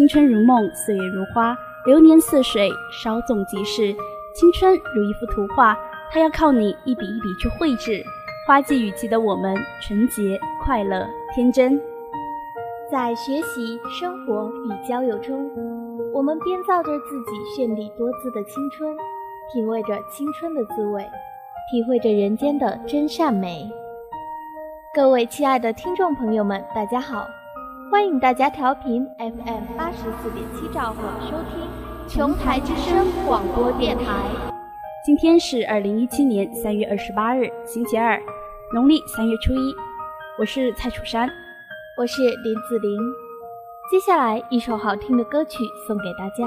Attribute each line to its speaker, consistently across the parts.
Speaker 1: 青春如梦，岁月如花，流年似水，稍纵即逝。青春如一幅图画，它要靠你一笔一笔去绘制。花季雨季的我们，纯洁、快乐、天真，
Speaker 2: 在学习、生活与交友中，我们编造着自己绚丽多姿的青春，品味着青春的滋味，体会着人间的真善美。各位亲爱的听众朋友们，大家好。欢迎大家调频 FM 八十四点七兆赫收听琼台之声广播电台。
Speaker 1: 今天是二零一七年三月二十八日，星期二，农历三月初一。我是蔡楚山，
Speaker 2: 我是林子玲。接下来一首好听的歌曲送给大家。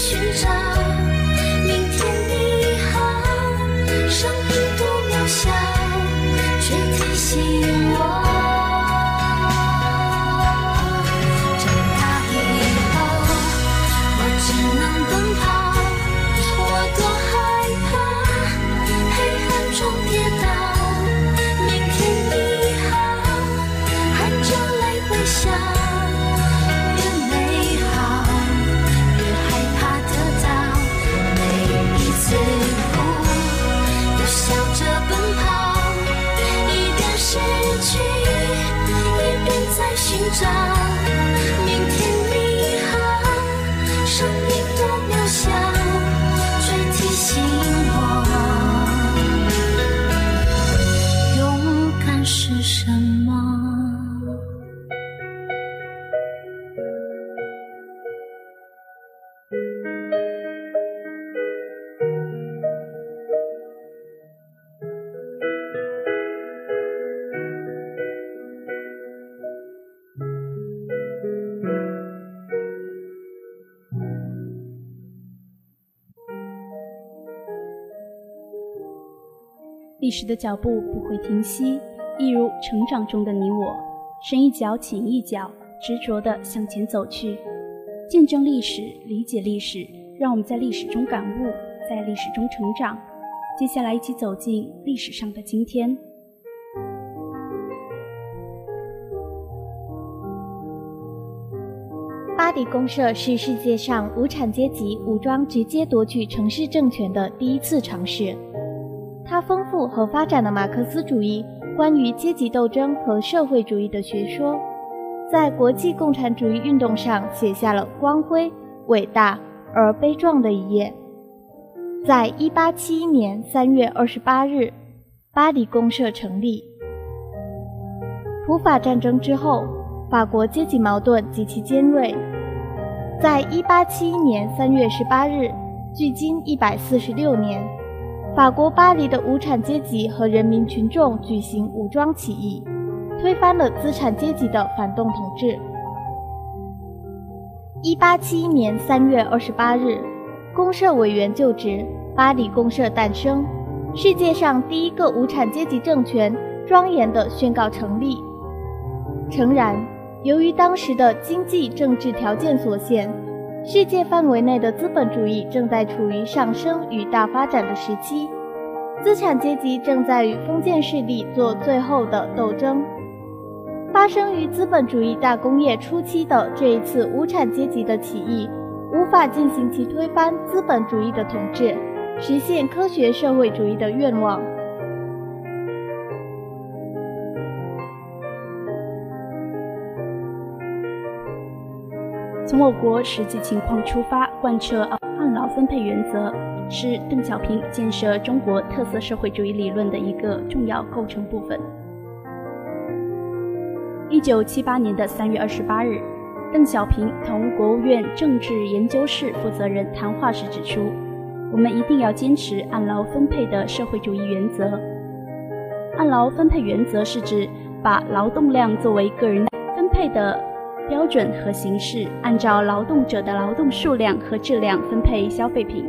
Speaker 3: 寻找。
Speaker 1: 历史的脚步不会停息，一如成长中的你我，深一脚浅一脚，执着地向前走去，见证历史，理解历史，让我们在历史中感悟，在历史中成长。接下来，一起走进历史上的今天。
Speaker 2: 巴黎公社是世界上无产阶级武装直接夺取城市政权的第一次尝试。他丰富和发展了马克思主义关于阶级斗争和社会主义的学说，在国际共产主义运动上写下了光辉、伟大而悲壮的一页。在一八七一年三月二十八日，巴黎公社成立。普法战争之后，法国阶级矛盾极其尖锐。在一八七一年三月十八日，距今一百四十六年，法国巴黎的无产阶级和人民群众举行武装起义，推翻了资产阶级的反动统治。一八七一年三月二十八日。公社委员就职，巴黎公社诞生，世界上第一个无产阶级政权庄严地宣告成立。诚然，由于当时的经济政治条件所限，世界范围内的资本主义正在处于上升与大发展的时期，资产阶级正在与封建势力做最后的斗争。发生于资本主义大工业初期的这一次无产阶级的起义。无法进行其推翻资本主义的统治，实现科学社会主义的愿望。
Speaker 1: 从我国实际情况出发，贯彻按劳分配原则，是邓小平建设中国特色社会主义理论的一个重要构成部分。一九七八年的三月二十八日。邓小平同国务院政治研究室负责人谈话时指出：“我们一定要坚持按劳分配的社会主义原则。按劳分配原则是指把劳动量作为个人分配的标准和形式，按照劳动者的劳动数量和质量分配消费品。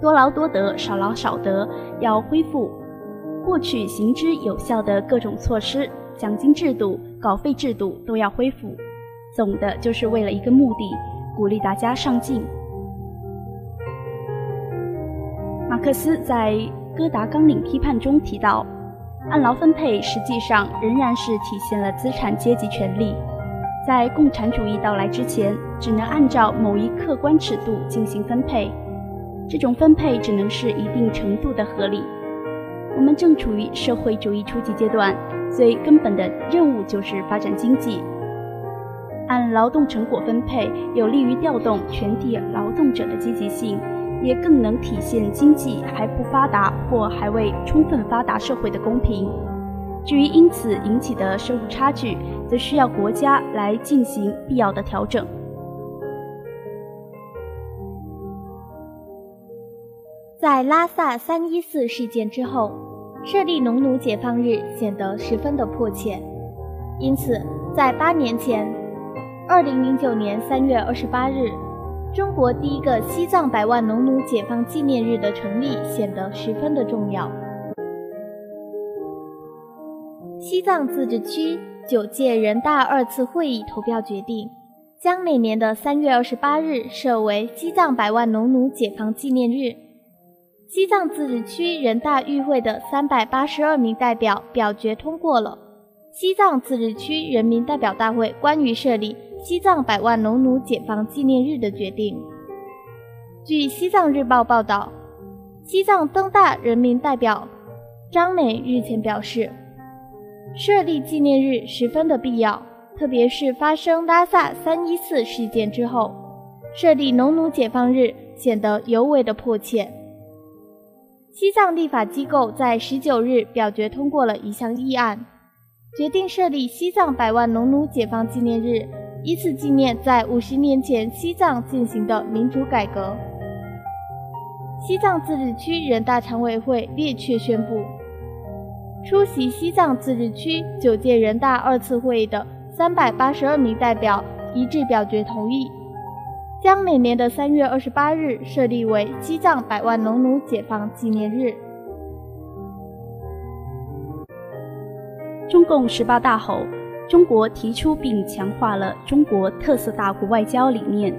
Speaker 1: 多劳多得，少劳少得。要恢复过去行之有效的各种措施，奖金制度、稿费制度都要恢复。”总的就是为了一个目的，鼓励大家上进。马克思在《哥达纲领批判》中提到，按劳分配实际上仍然是体现了资产阶级权利。在共产主义到来之前，只能按照某一客观尺度进行分配，这种分配只能是一定程度的合理。我们正处于社会主义初级阶段，最根本的任务就是发展经济。按劳动成果分配，有利于调动全体劳动者的积极性，也更能体现经济还不发达或还未充分发达社会的公平。至于因此引起的收入差距，则需要国家来进行必要的调整。
Speaker 2: 在拉萨三一四事件之后，设立农奴解放日显得十分的迫切，因此在八年前。二零零九年三月二十八日，中国第一个西藏百万农奴解放纪念日的成立显得十分的重要。西藏自治区九届人大二次会议投票决定，将每年的三月二十八日设为西藏百万农奴解放纪念日。西藏自治区人大与会的三百八十二名代表表决通过了西藏自治区人民代表大会关于设立。西藏百万农奴解放纪念日的决定。据《西藏日报》报道，西藏登大人民代表张美日前表示，设立纪念日十分的必要，特别是发生拉萨三一四事件之后，设立农奴解放日显得尤为的迫切。西藏立法机构在十九日表决通过了一项议案，决定设立西藏百万农奴解放纪念日。以此纪念在五十年前西藏进行的民主改革。西藏自治区人大常委会列确宣布，出席西藏自治区九届人大二次会议的三百八十二名代表一致表决同意，将每年的三月二十八日设立为西藏百万农奴解放纪念日。
Speaker 1: 中共十八大后，中国提出并强化了中国特色大国外交理念，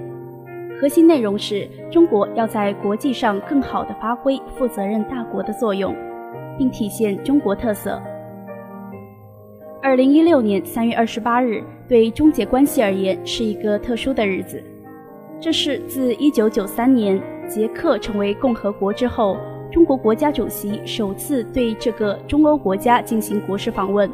Speaker 1: 核心内容是中国要在国际上更好地发挥负责任大国的作用，并体现中国特色。二零一六年三月二十八日，对中捷关系而言是一个特殊的日子。这是自一九九三年捷克成为共和国之后，中国国家主席首次对这个中欧国家进行国事访问。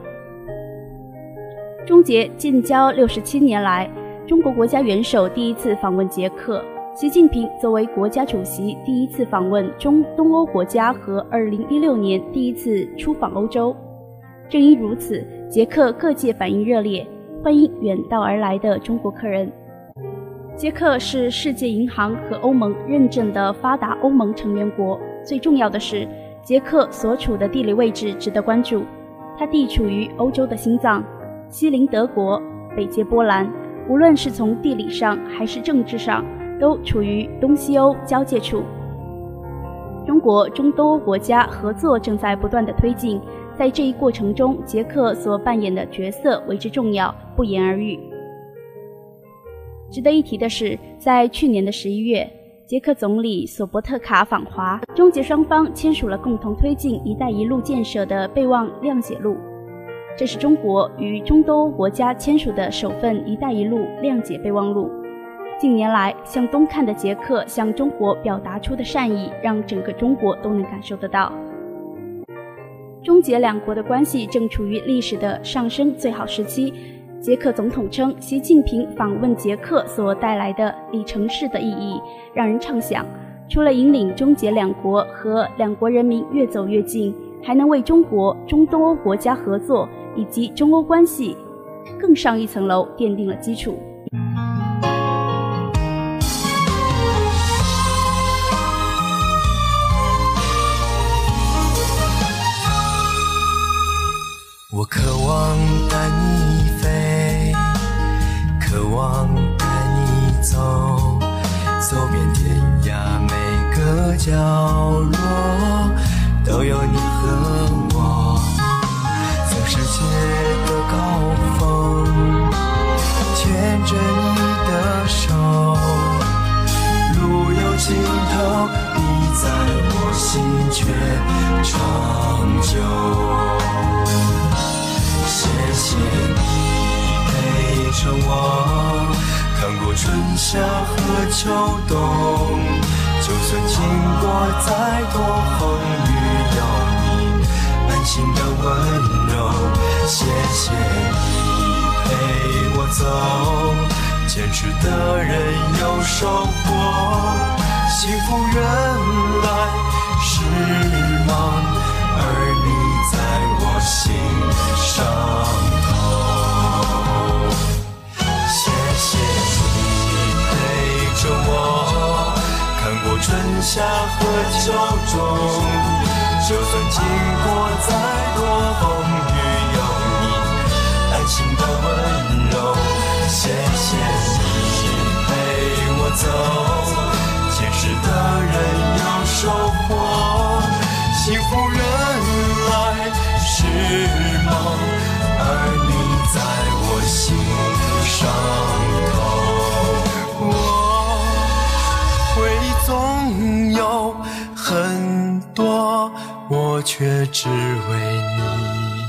Speaker 1: 中捷建交六十七年来，中国国家元首第一次访问捷克，习近平作为国家主席第一次访问中东欧国家和二零一六年第一次出访欧洲。正因如此，捷克各界反应热烈，欢迎远道而来的中国客人。捷克是世界银行和欧盟认证的发达欧盟成员国。最重要的是，捷克所处的地理位置值得关注，它地处于欧洲的心脏，西邻德国，北接波兰。无论是从地理上还是政治上，都处于东西欧交界处。中国中东欧国家合作正在不断的推进。在这一过程中，捷克所扮演的角色为之重要，不言而喻。值得一提的是，在去年的十一月，捷克总理索伯特卡访华，中捷双方签署了共同推进“一带一路”建设的备忘谅解录。这是中国与中东欧国家签署的首份“一带一路”谅解备忘录。近年来，向东看的捷克向中国表达出的善意，让整个中国都能感受得到。中捷两国的关系正处于历史的上升最好时期。捷克总统称，习近平访问捷克所带来的里程式的意义，让人畅想，除了引领中捷两国和两国人民越走越近，还能为中国中东欧国家合作以及中欧关系更上一层楼奠定了基础。
Speaker 4: 我渴望带你飞，渴望带你走，走遍天涯每个角落，都有你和我。从世界的高峰，牵着你的手，路有尽头，你在我心却长久。谢谢你陪着我，看过春夏和秋冬，就算经过再多风雨，有你安心的温柔。谢谢你陪我走，坚持的人有收获，幸福原来是梦，而你在心。上头，谢谢你陪着我，看过春夏和秋冬，就算经过再多风雨，有你安心的温柔。谢谢你陪我走，坚持的人有收获，幸福心上头，我会总有很多，我却只为你。